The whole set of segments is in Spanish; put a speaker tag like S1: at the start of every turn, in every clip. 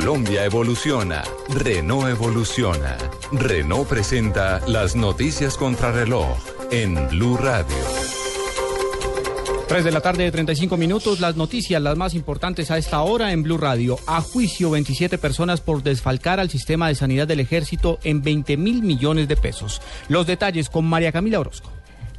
S1: Colombia evoluciona, Renault evoluciona. Renault presenta las noticias contra reloj en Blue Radio.
S2: 3 de la tarde de 35 minutos, las noticias, las más importantes a esta hora en Blue Radio. A juicio 27 personas por desfalcar al sistema de sanidad del ejército en 20 mil millones de pesos. Los detalles con María Camila Orozco.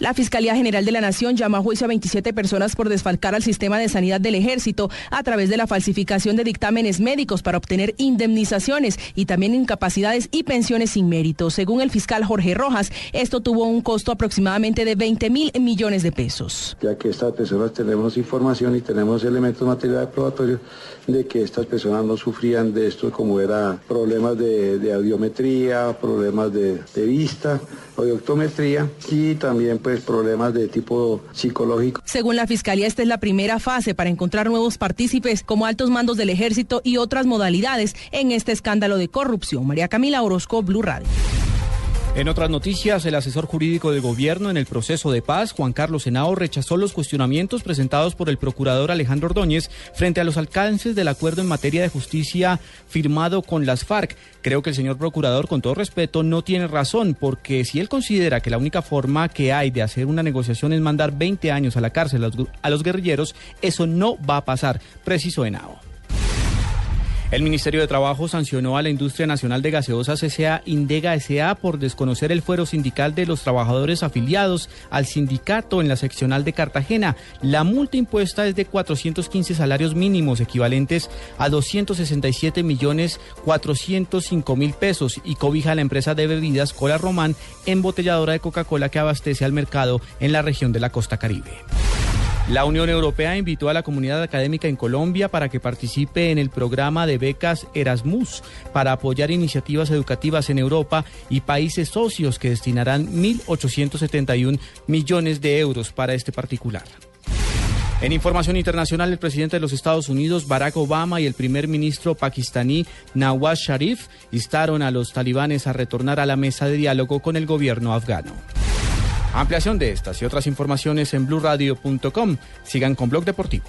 S3: La Fiscalía General de la Nación llama a juicio a 27 personas por desfalcar al sistema de sanidad del ejército a través de la falsificación de dictámenes médicos para obtener indemnizaciones y también incapacidades y pensiones sin mérito. Según el fiscal Jorge Rojas, esto tuvo un costo aproximadamente de 20 mil millones de pesos.
S4: Ya que estas personas tenemos información y tenemos elementos materiales probatorios de que estas personas no sufrían de esto como era problemas de, audiometría, problemas de, de vista, audiometría y también pues problemas de tipo psicológico.
S3: Según la Fiscalía, esta es la primera fase para encontrar nuevos partícipes como altos mandos del ejército y otras modalidades en este escándalo de corrupción. María Camila Orozco, Blue Radio.
S2: En otras noticias, el asesor jurídico de gobierno en el proceso de paz, Juan Carlos Senao, rechazó los cuestionamientos presentados por el procurador Alejandro Ordóñez frente a los alcances del acuerdo en materia de justicia firmado con las FARC. Creo que el señor procurador, con todo respeto, no tiene razón, porque si él considera que la única forma que hay de hacer una negociación es mandar 20 años a la cárcel a los guerrilleros, eso no va a pasar, precisó Henao. El Ministerio de Trabajo sancionó a la Industria Nacional de Gaseosas S.A. Indega S.A. por desconocer el fuero sindical de los trabajadores afiliados al sindicato en la seccional de Cartagena. La multa impuesta es de 415 salarios mínimos equivalentes a 267 millones 405 mil pesos y cobija a la empresa de bebidas Cola Román, embotelladora de Coca-Cola que abastece al mercado en la región de la costa caribe. La Unión Europea invitó a la comunidad académica en Colombia para que participe en el programa de becas Erasmus para apoyar iniciativas educativas en Europa y países socios que destinarán 1.871 millones de euros para este particular. En información internacional, el presidente de los Estados Unidos, Barack Obama, y el primer ministro pakistaní, Nawaz Sharif, instaron a los talibanes a retornar a la mesa de diálogo con el gobierno afgano. Ampliación de estas y otras informaciones en blurradio.com. Sigan con Blog Deportivo.